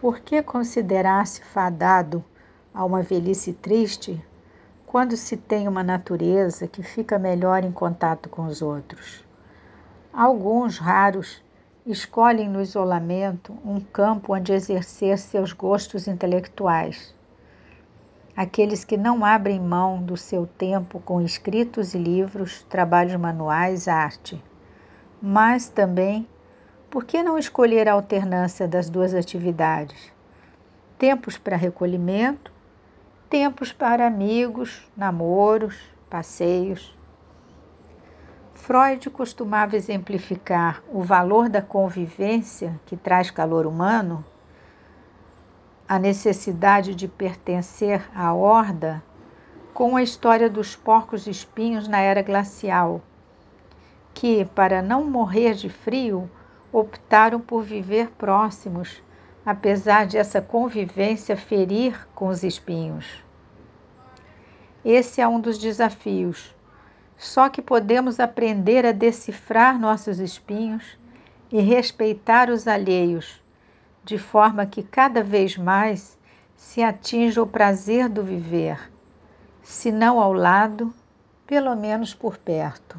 Por que considerar-se fadado a uma velhice triste quando se tem uma natureza que fica melhor em contato com os outros? Alguns raros escolhem no isolamento um campo onde exercer seus gostos intelectuais. Aqueles que não abrem mão do seu tempo com escritos e livros, trabalhos manuais, arte. Mas também, por que não escolher a alternância das duas atividades? Tempos para recolhimento, tempos para amigos, namoros, passeios. Freud costumava exemplificar o valor da convivência que traz calor humano, a necessidade de pertencer à horda, com a história dos porcos espinhos na era glacial, que, para não morrer de frio, optaram por viver próximos, apesar de essa convivência ferir com os espinhos. Esse é um dos desafios só que podemos aprender a decifrar nossos espinhos e respeitar os alheios, de forma que cada vez mais se atinja o prazer do viver, se não ao lado, pelo menos por perto.